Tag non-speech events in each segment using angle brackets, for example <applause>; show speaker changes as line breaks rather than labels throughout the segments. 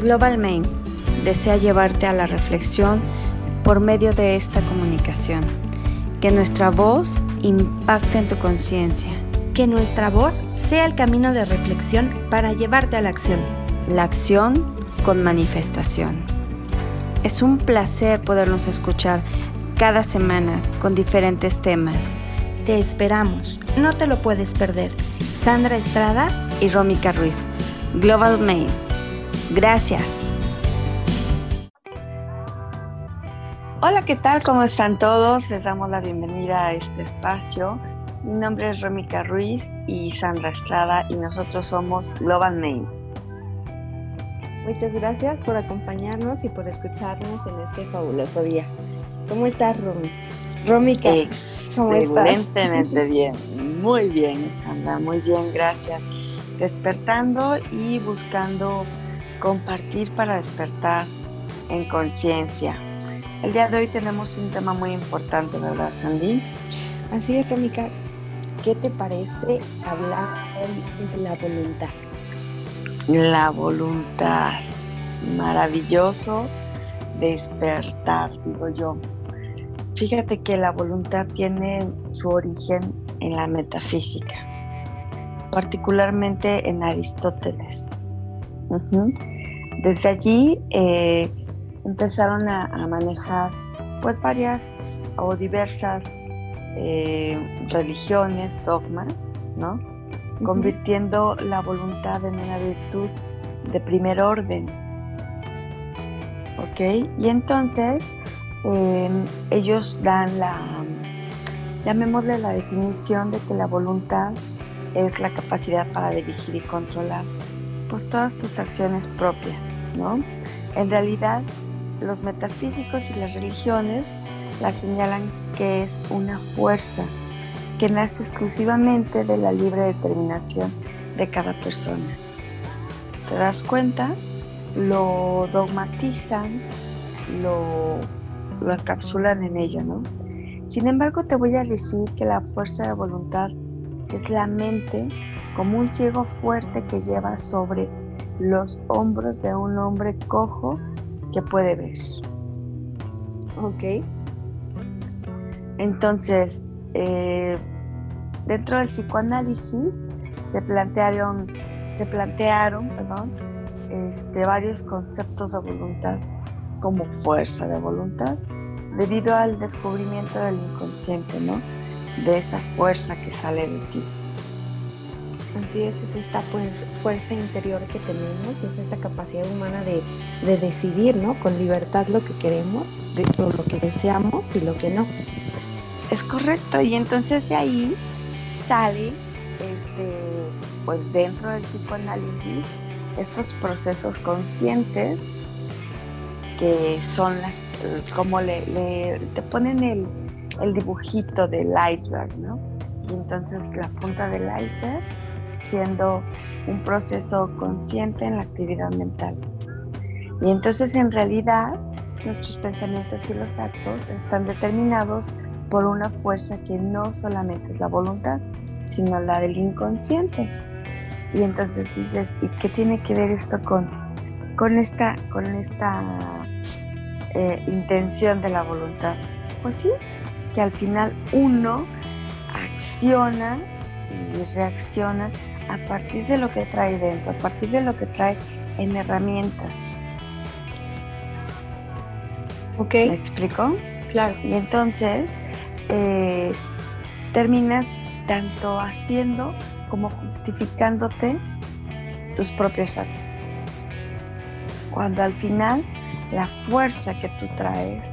Global Main desea llevarte a la reflexión por medio de esta comunicación. Que nuestra voz impacte en tu conciencia.
Que nuestra voz sea el camino de reflexión para llevarte a la acción.
La acción con manifestación. Es un placer podernos escuchar cada semana con diferentes temas.
Te esperamos, no te lo puedes perder. Sandra Estrada
y Rómica Ruiz. Global Mail. Gracias. Hola, ¿qué tal? ¿Cómo están todos? Les damos la bienvenida a este espacio. Mi nombre es Rómica Ruiz y Sandra Estrada y nosotros somos Global Mail.
Muchas gracias por acompañarnos y por escucharnos en este fabuloso día. ¿Cómo estás, Romy?
Rómica, ¿cómo estás? Excelentemente bien, muy bien, Sandra, muy bien, gracias. Despertando y buscando compartir para despertar en conciencia el día de hoy tenemos un tema muy importante, ¿verdad, Sandy?
Así es, Rómica. ¿Qué te parece hablar de la voluntad?
La voluntad. Maravilloso despertar, digo yo. Fíjate que la voluntad tiene su origen en la metafísica, particularmente en Aristóteles. Desde allí eh, empezaron a, manejar pues varias o diversas eh, religiones, dogmas, ¿no? Convirtiendo la voluntad en una virtud de primer orden. ¿Ok? Y entonces em, ellos dan la, llamémosle la definición de que la voluntad es la capacidad para dirigir y controlar pues todas tus acciones propias, ¿no? En realidad los metafísicos y las religiones la señalan que es una fuerza que nace exclusivamente de la libre determinación de cada persona. ¿Te das cuenta? Lo dogmatizan, lo, lo encapsulan en ello, ¿no? Sin embargo, te voy a decir que la fuerza de voluntad es la mente como un ciego fuerte que lleva sobre los hombros de un hombre cojo que puede ver.
Ok.
Entonces, eh, dentro del psicoanálisis se plantearon, se plantearon perdón, este, varios conceptos de voluntad como fuerza de voluntad, debido al descubrimiento del inconsciente, ¿no? De esa fuerza que sale de ti.
Así es, es esta fuerza interior que tenemos, es esta capacidad humana de, decidir, ¿no? Con libertad lo que queremos, de, lo que deseamos y lo que no.
Es correcto, y entonces de ahí sale, este, pues dentro del psicoanálisis, estos procesos conscientes que son las, como le, te ponen el, el dibujito del iceberg, ¿no? Y entonces la punta del iceberg siendo un proceso consciente en la actividad mental. Y entonces en realidad nuestros pensamientos y los actos están determinados por una fuerza que no solamente es la voluntad, sino la del inconsciente. Y entonces dices, ¿y qué tiene que ver esto con, con esta, con esta eh, intención de la voluntad? Pues sí, que al final uno acciona y reacciona a partir de lo que trae dentro, a partir de lo que trae en herramientas.
¿Ok?
¿Me explico?
Claro.
Y entonces eh, terminas tanto haciendo como justificándote tus propios actos. Cuando al final la fuerza que tú traes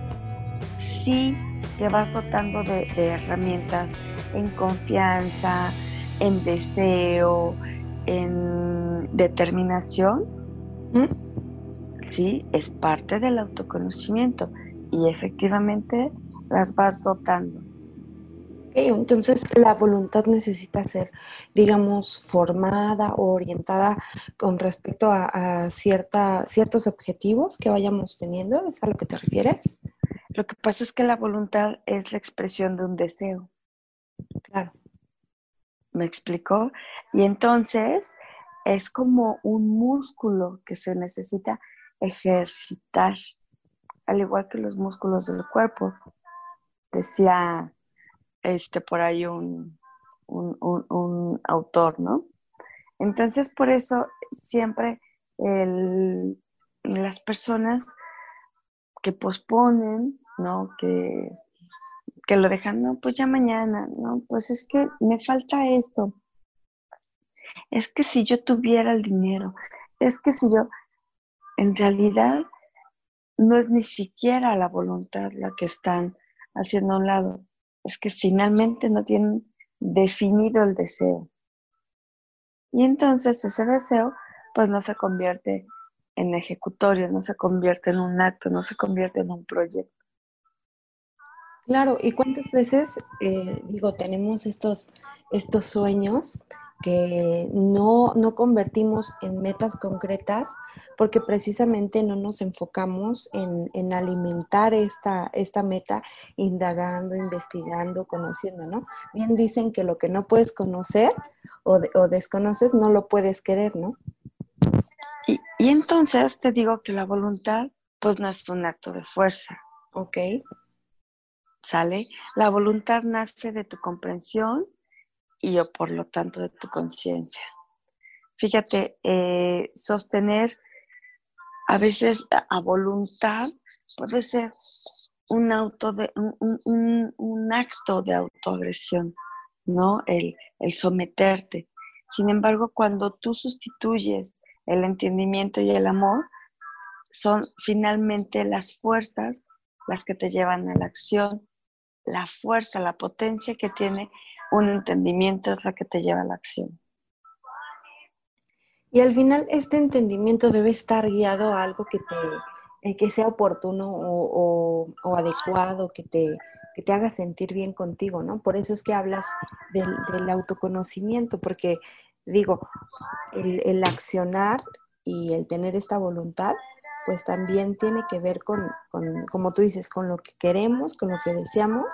sí te vas dotando de, de herramientas en confianza, en deseo, en determinación, sí, es parte del autoconocimiento y efectivamente las vas dotando.
entonces la voluntad necesita ser, digamos, formada o orientada con respecto a, a cierta, ciertos objetivos que vayamos teniendo, ¿es a lo que te refieres?
Lo que pasa es que la voluntad es la expresión de un deseo.
Claro.
¿Me explicó? Y entonces es como un músculo que se necesita ejercitar, al igual que los músculos del cuerpo. Decía este por ahí un, un, autor, ¿no? Entonces, por eso siempre las personas que posponen, ¿no? Que, que lo dejan, no, pues ya mañana, no, pues es que me falta esto. Es que si yo tuviera el dinero, es que si yo, en realidad, no es ni siquiera la voluntad la que están haciendo a un lado, es que finalmente no tienen definido el deseo. Y entonces ese deseo pues no se convierte en ejecutorio, no se convierte en un acto, no se convierte en un proyecto.
Claro, y cuántas veces, eh, digo, tenemos estos, estos sueños que no, no convertimos en metas concretas porque precisamente no nos enfocamos en, alimentar esta, esta meta indagando, investigando, conociendo, ¿no? Bien dicen que lo que no puedes conocer o, o desconoces no lo puedes querer, ¿no?
Y, y, entonces te digo que la voluntad pues no es un acto de fuerza.
Ok.
¿Sale? La voluntad nace de tu comprensión y por lo tanto de tu conciencia. Fíjate, eh, sostener a veces a voluntad puede ser un, auto de, un, acto de autoagresión, ¿no? El, el someterte. Sin embargo, cuando tú sustituyes el entendimiento y el amor, son finalmente las fuerzas las que te llevan a la acción, la fuerza, la potencia que tiene un entendimiento es la que te lleva a la acción.
Y al final este entendimiento debe estar guiado a algo que eh, que sea oportuno o, adecuado, que te, te haga sentir bien contigo, ¿no? Por eso es que hablas del, autoconocimiento, porque digo, el, accionar y el tener esta voluntad, pues también tiene que ver con, con, como tú dices, con lo que queremos, con lo que deseamos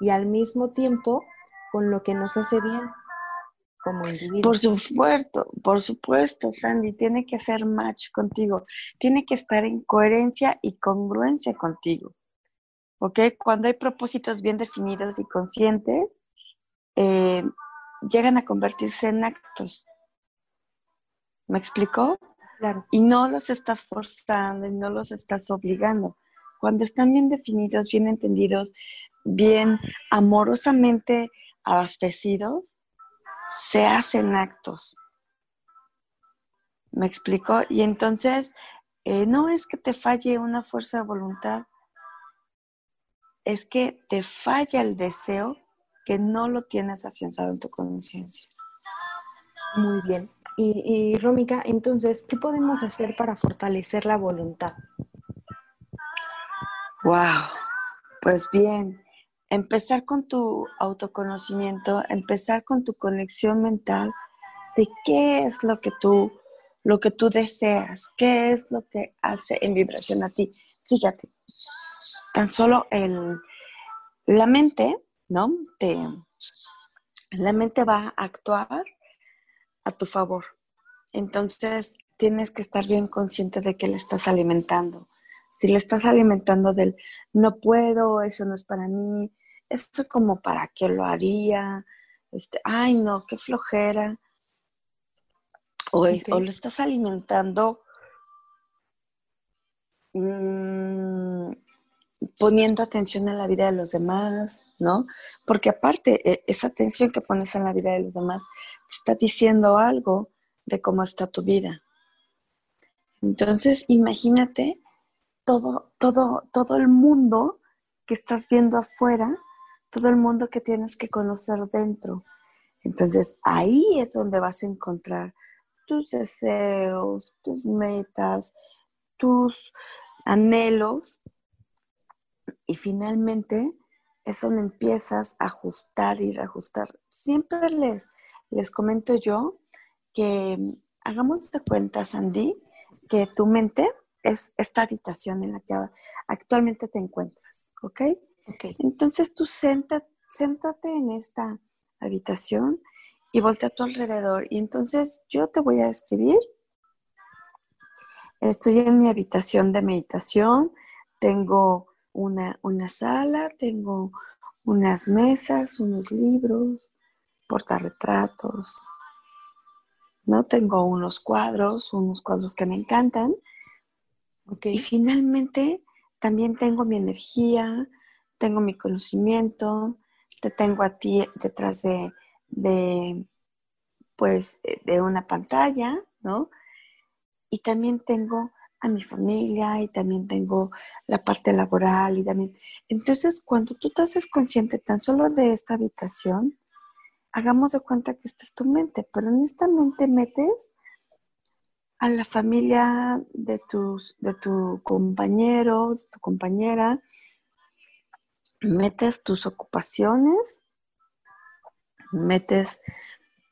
y al mismo tiempo con lo que nos hace bien como individuo.
Por supuesto, por supuesto, Sandy, tiene que hacer match contigo, tiene que estar en coherencia y congruencia contigo. ¿Ok? Cuando hay propósitos bien definidos y conscientes, eh, llegan a convertirse en actos. ¿Me explicó?
Claro.
Y no los estás forzando y no los estás obligando. Cuando están bien definidos, bien entendidos, bien amorosamente abastecidos, se hacen actos. ¿Me explico? Y entonces, eh, no es que te falle una fuerza de voluntad, es que te falla el deseo que no lo tienes afianzado en tu conciencia.
Muy bien. Y, y Rómica, entonces, ¿qué podemos hacer para fortalecer la voluntad?
Wow, pues bien, empezar con tu autoconocimiento, empezar con tu conexión mental de qué es lo que tú, lo que tú deseas, qué es lo que hace en vibración a ti. Fíjate, tan solo el, la mente, ¿no? Te, la mente va a actuar a tu favor. Entonces, tienes que estar bien consciente de que le estás alimentando. Si le estás alimentando del no puedo, eso no es para mí, esto como para qué lo haría, este, ay no, qué flojera. O, lo estás alimentando mm, poniendo atención en la vida de los demás, ¿no? Porque aparte, e, esa atención que pones en la vida de los demás está diciendo algo de cómo está tu vida. Entonces, imagínate todo, todo, todo el mundo que estás viendo afuera todo el mundo que tienes que conocer dentro. Entonces ahí es donde vas a encontrar tus deseos, tus metas, tus anhelos y finalmente es donde empiezas a ajustar y reajustar. Siempre les, les comento yo que hagamos de cuenta, Sandy, que tu mente es esta habitación en la que actualmente te encuentras, ¿ok? Entonces tú siéntate, en esta habitación y voltea a tu alrededor. Y entonces yo te voy a describir Estoy en mi habitación de meditación, tengo una, una sala, tengo unas mesas, unos libros, portarretratos, ¿no? Tengo unos cuadros, unos cuadros que me encantan. Y finalmente también tengo mi energía, tengo mi conocimiento, te tengo a ti detrás de, de pues, de una pantalla, ¿no? Y también tengo a mi familia y también tengo la parte laboral y también. Entonces, cuando tú te haces consciente tan solo de esta habitación, hagamos de cuenta que esta es tu mente, pero en esta mente metes a la familia de, tus, de tu compañero, de tu compañera, metes tus ocupaciones, metes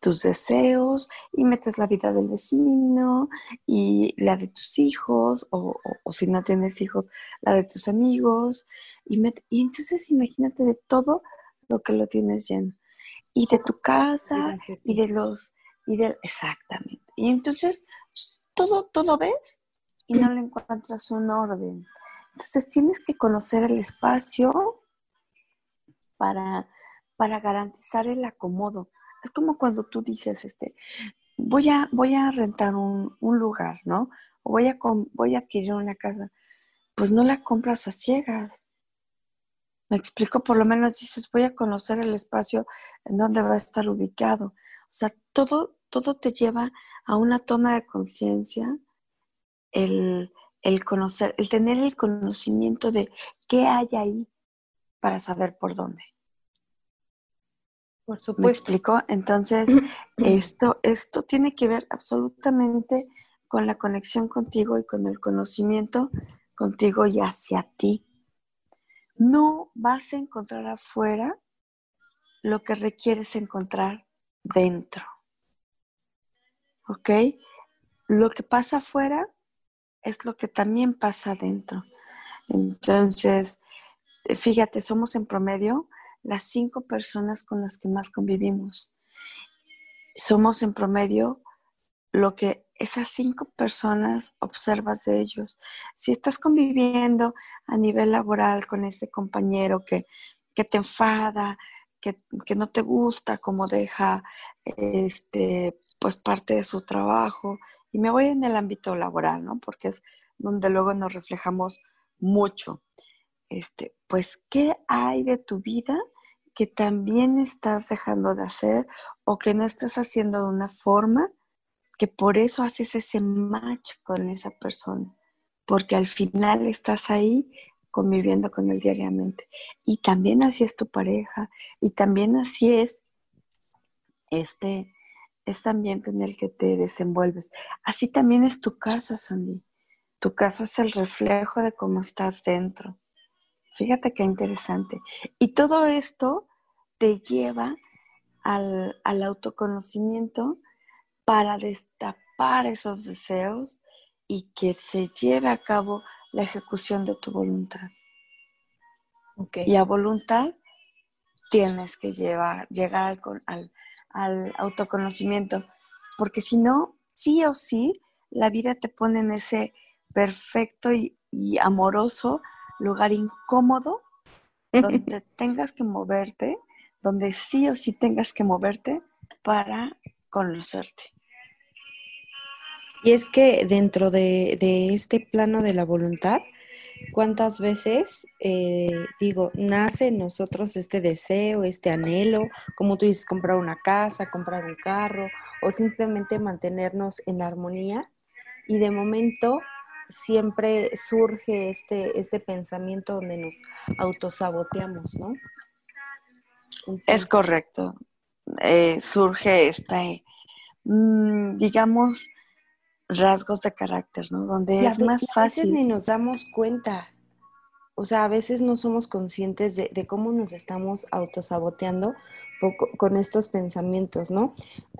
tus deseos y metes la vida del vecino y la de tus hijos o, si no tienes hijos, la de tus amigos y, y entonces imagínate de todo lo que lo tienes lleno y de tu casa y de los y de exactamente y entonces todo todo ves y no le encuentras un orden entonces tienes que conocer el espacio para para garantizar el acomodo es como cuando tú dices, este, voy a, voy a rentar un, lugar, ¿no? O voy a, voy a adquirir una casa. Pues no la compras a ciegas. Me explico, por lo menos dices, voy a conocer el espacio en donde va a estar ubicado. O sea, todo, todo te lleva a una toma de conciencia, el, el conocer, el tener el conocimiento de qué hay ahí para saber por dónde.
Por supuesto.
¿Me explico? Entonces, <clears throat> esto, esto tiene que ver absolutamente con la conexión contigo y con el conocimiento contigo y hacia ti. No vas a encontrar afuera lo que requieres encontrar dentro. ¿Ok? Lo que pasa afuera es lo que también pasa dentro. Entonces, fíjate, somos en promedio las cinco personas con las que más convivimos. Somos en promedio lo que esas cinco personas observas de ellos. Si estás conviviendo a nivel laboral con ese compañero que, te enfada, que, no te gusta cómo deja este, pues parte de su trabajo, y me voy en el ámbito laboral, ¿no? Porque es donde luego nos reflejamos mucho este, pues, ¿qué hay de tu vida que también estás dejando de hacer o que no estás haciendo de una forma que por eso haces ese match con esa persona? Porque al final estás ahí conviviendo con él diariamente. Y también así es tu pareja, y también así es este, este ambiente en el que te desenvuelves. Así también es tu casa, Sandy. Tu casa es el reflejo de cómo estás dentro. Fíjate qué interesante. Y todo esto te lleva al, autoconocimiento para destapar esos deseos y que se lleve a cabo la ejecución de tu voluntad. Y a voluntad tienes que llevar, llegar al, al, autoconocimiento, porque si no, sí o sí, la vida te pone en ese perfecto y amoroso lugar incómodo donde <laughs> tengas que moverte, donde sí o sí tengas que moverte para conocerte.
Y es que dentro de, este plano de la voluntad, ¿cuántas veces, eh, digo, nace en nosotros este deseo, este anhelo, como tú dices, comprar una casa, comprar un carro o simplemente mantenernos en armonía? Y de momento siempre surge este, este pensamiento donde nos autosaboteamos, ¿no?
Es correcto. Eh, surge este, digamos, rasgos de carácter, ¿no? Donde es más fácil. A veces
ni nos damos cuenta. O sea, a veces no somos conscientes de, de cómo nos estamos autosaboteando con estos pensamientos, ¿no?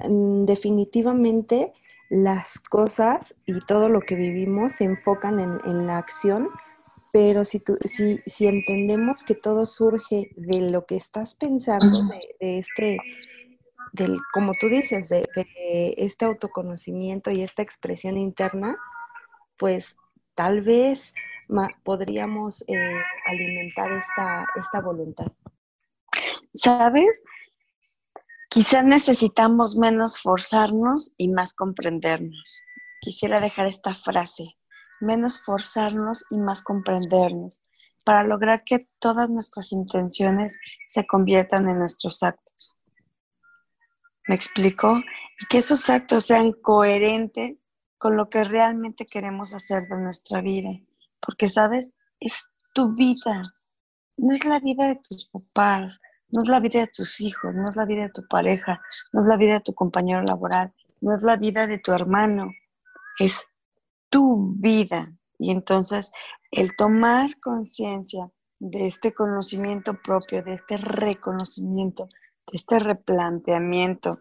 Mm, definitivamente las cosas y todo lo que vivimos se enfocan en, la acción, pero si, si, si, entendemos que todo surge de lo que estás pensando, de, este, del, como tú dices, de, este autoconocimiento y esta expresión interna, pues tal vez podríamos eh, alimentar esta, esta voluntad.
¿Sabes? Quizás necesitamos menos forzarnos y más comprendernos. Quisiera dejar esta frase, menos forzarnos y más comprendernos, para lograr que todas nuestras intenciones se conviertan en nuestros actos. ¿Me explico? Y que esos actos sean coherentes con lo que realmente queremos hacer de nuestra vida. Porque, ¿sabes? Es tu vida. No es la vida de tus papás, no es la vida de tus hijos, no es la vida de tu pareja, no es la vida de tu compañero laboral, no es la vida de tu hermano, es tu vida. Y entonces el tomar conciencia de este conocimiento propio, de este reconocimiento, de este replanteamiento,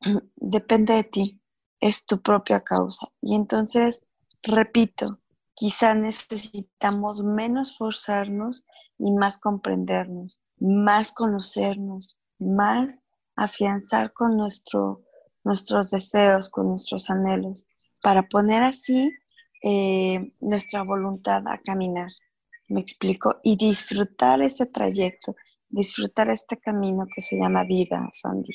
<clears throat> depende de ti, es tu propia causa. Y entonces, repito, quizá necesitamos menos forzarnos y más comprendernos, más conocernos, más afianzar con nuestro, nuestros deseos, con nuestros anhelos, para poner así eh, nuestra voluntad a caminar. ¿Me explico? Y disfrutar ese trayecto, disfrutar este camino que se llama vida, Sandy.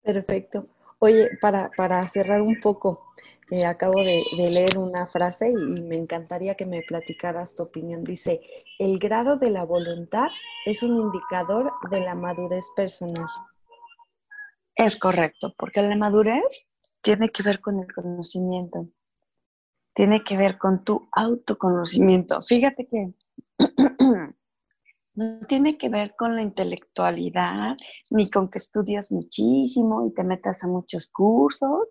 Perfecto. Oye, para, para cerrar un poco, eh, acabo de, leer una frase y, me encantaría que me platicaras tu opinión. Dice, el grado de la voluntad es un indicador de la madurez personal.
Es correcto, porque la madurez tiene que ver con el conocimiento, tiene que ver con tu autoconocimiento. Fíjate que <clears throat> no tiene que ver con la intelectualidad, ni con que estudias muchísimo y te metas a muchos cursos,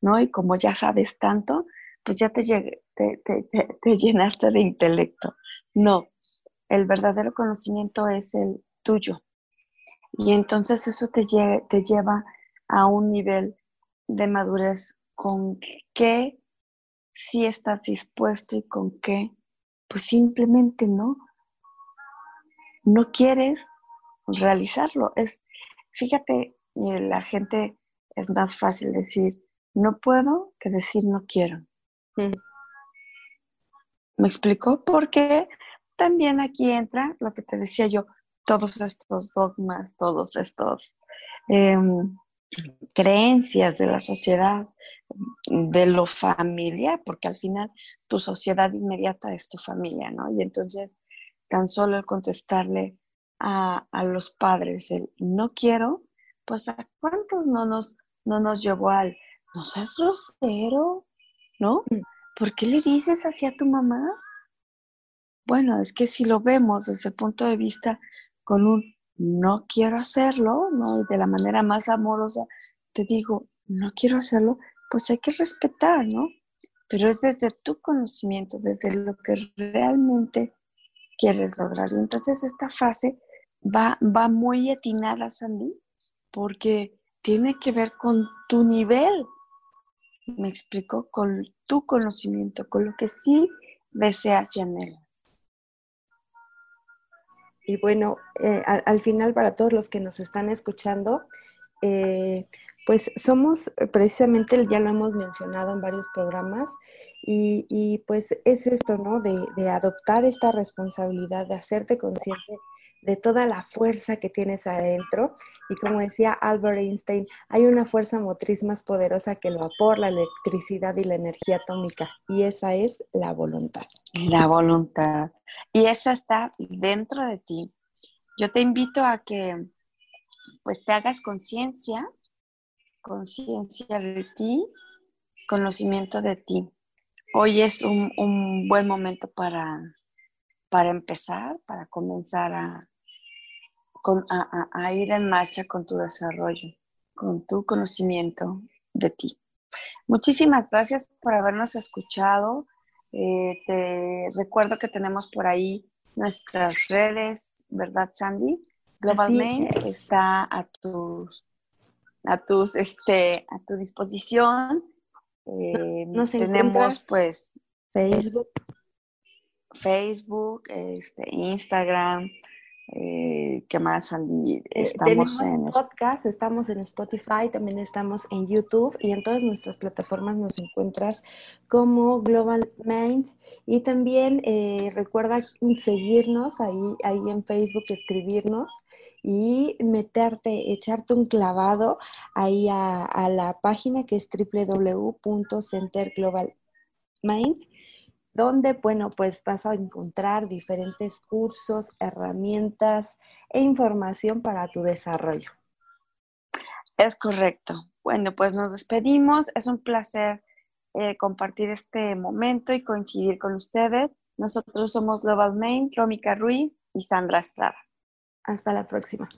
¿no? Y como ya sabes tanto, pues ya te, te, llenaste de intelecto. No, el verdadero conocimiento es el tuyo. Y entonces eso te, te lleva a un nivel de madurez con qué si estás dispuesto y con qué, pues simplemente no. No quieres realizarlo. Es, fíjate, la gente es más fácil decir, no puedo que decir no quiero. Mm. ¿Me explico? Porque también aquí entra lo que te decía yo, todos estos dogmas, todos estos em, creencias de la sociedad, de lo familiar, porque al final tu sociedad inmediata es tu familia, ¿no? Y entonces tan solo el contestarle a, a los padres el no quiero, pues a cuántos no nos, no nos llevó al no seas grosero, ¿no? Mm. ¿Por qué le dices así a tu mamá? Bueno, es que si lo vemos desde el punto de vista con un no quiero hacerlo, ¿no? Y de la manera más amorosa te digo, no quiero hacerlo, pues hay que respetar, ¿no? Pero es desde tu conocimiento, desde lo que realmente quieres lograr. Y entonces esta frase va, va muy atinada, Sandy, porque tiene que ver con tu nivel me explico, con tu conocimiento, con lo que sí deseas y anhelas.
Y bueno, eh, al, final para todos los que nos están escuchando, eh, pues somos precisamente, ya lo hemos mencionado en varios programas, y, pues es esto, ¿no? De, adoptar esta responsabilidad, de hacerte consciente de toda la fuerza que tienes adentro. Y como decía Albert Einstein, hay una fuerza motriz más poderosa que el vapor, la electricidad y la energía atómica. Y esa es la voluntad.
La voluntad. Y esa está dentro de ti. Yo te invito a que pues te hagas conciencia, conciencia de ti, conocimiento de ti. Hoy es un, un buen momento para, para empezar, para comenzar a, a, ir en marcha con tu desarrollo, con tu conocimiento de ti. Muchísimas gracias por habernos escuchado. Eh, te recuerdo que tenemos por ahí nuestras redes, ¿verdad, Sandy? Global Main está a tus, a tus, este, a tu disposición. Eh, tenemos pues
Facebook,
Facebook, este, Instagram, Eh, ¿Qué más, Andy?
Eh,
estamos
en podcast, estamos en Spotify, también estamos en YouTube y en todas nuestras plataformas nos encuentras como Global Mind y también eh, recuerda seguirnos ahí, ahí en Facebook, escribirnos y meterte, echarte un clavado ahí a, a la página que es www.centerglobalmind donde, bueno, pues vas a encontrar diferentes cursos, herramientas e información para tu desarrollo.
Es correcto. Bueno, pues nos despedimos. Es un placer eh, compartir este momento y coincidir con ustedes. Nosotros somos Global Main, Rómica Ruiz y Sandra Estrada.
Hasta la próxima.